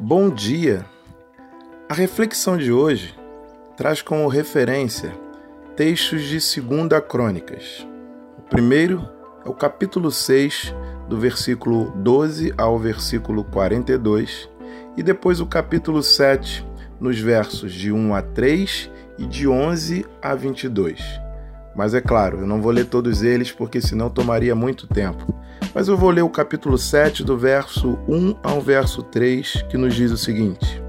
Bom dia! A reflexão de hoje traz como referência textos de 2 Crônicas. O primeiro é o capítulo 6, do versículo 12 ao versículo 42, e depois o capítulo 7, nos versos de 1 a 3 e de 11 a 22. Mas é claro, eu não vou ler todos eles porque senão tomaria muito tempo mas eu vou ler o capítulo 7, do verso 1 ao verso 3, que nos diz o seguinte: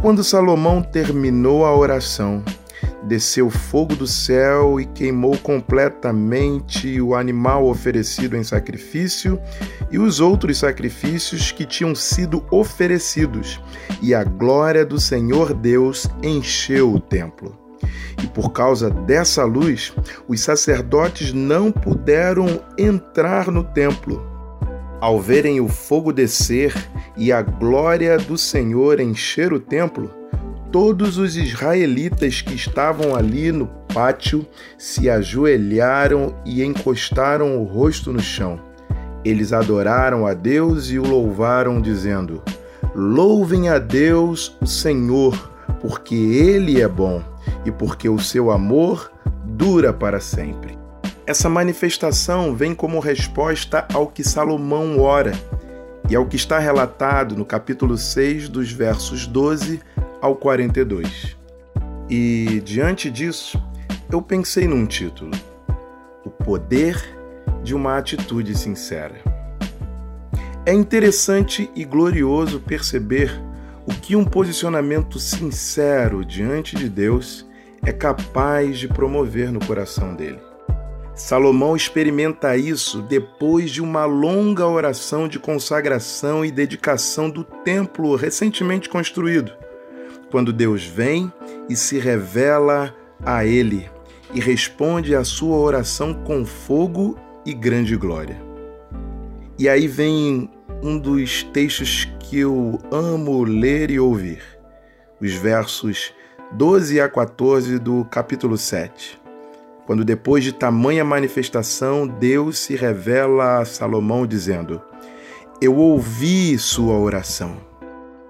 Quando Salomão terminou a oração, desceu fogo do céu e queimou completamente o animal oferecido em sacrifício e os outros sacrifícios que tinham sido oferecidos, e a glória do Senhor Deus encheu o templo. E por causa dessa luz, os sacerdotes não puderam entrar no templo. Ao verem o fogo descer e a glória do Senhor encher o templo, todos os israelitas que estavam ali no pátio se ajoelharam e encostaram o rosto no chão. Eles adoraram a Deus e o louvaram, dizendo: Louvem a Deus, o Senhor, porque Ele é bom e porque o seu amor dura para sempre. Essa manifestação vem como resposta ao que Salomão ora e ao que está relatado no capítulo 6, dos versos 12 ao 42. E diante disso, eu pensei num título: O Poder de uma Atitude Sincera. É interessante e glorioso perceber o que um posicionamento sincero diante de Deus é capaz de promover no coração dele. Salomão experimenta isso depois de uma longa oração de consagração e dedicação do templo recentemente construído, quando Deus vem e se revela a ele e responde à sua oração com fogo e grande glória. E aí vem um dos textos que eu amo ler e ouvir, os versos 12 a 14 do capítulo 7. Quando depois de tamanha manifestação, Deus se revela a Salomão dizendo: Eu ouvi sua oração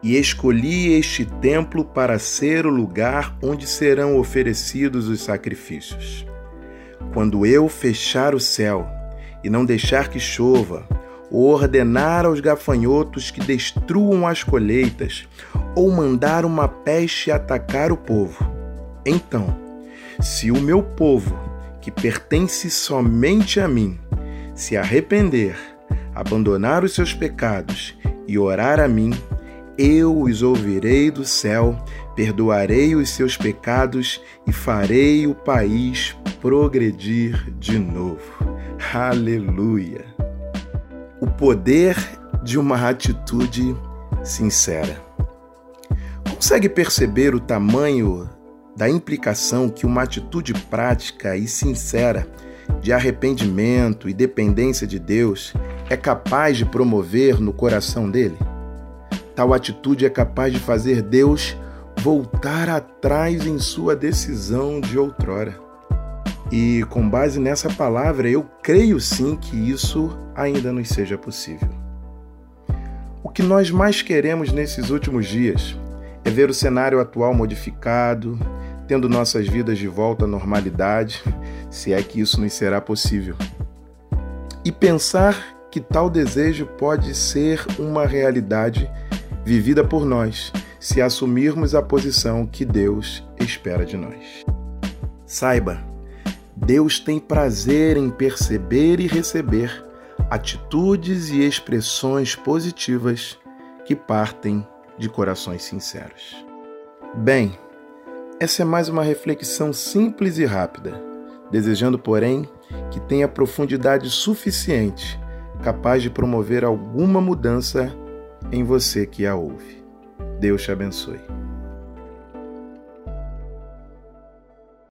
e escolhi este templo para ser o lugar onde serão oferecidos os sacrifícios. Quando eu fechar o céu e não deixar que chova, ou ordenar aos gafanhotos que destruam as colheitas, ou mandar uma peste atacar o povo. Então, se o meu povo, que pertence somente a mim, se arrepender, abandonar os seus pecados e orar a mim, eu os ouvirei do céu, perdoarei os seus pecados e farei o país progredir de novo. Aleluia! O poder de uma atitude sincera. Consegue perceber o tamanho da implicação que uma atitude prática e sincera de arrependimento e dependência de Deus é capaz de promover no coração dele? Tal atitude é capaz de fazer Deus voltar atrás em sua decisão de outrora. E com base nessa palavra, eu creio sim que isso ainda nos seja possível. O que nós mais queremos nesses últimos dias é ver o cenário atual modificado, tendo nossas vidas de volta à normalidade, se é que isso nos será possível. E pensar que tal desejo pode ser uma realidade vivida por nós, se assumirmos a posição que Deus espera de nós. Saiba, Deus tem prazer em perceber e receber atitudes e expressões positivas que partem de corações sinceros. Bem, essa é mais uma reflexão simples e rápida, desejando, porém, que tenha profundidade suficiente, capaz de promover alguma mudança em você que a ouve. Deus te abençoe.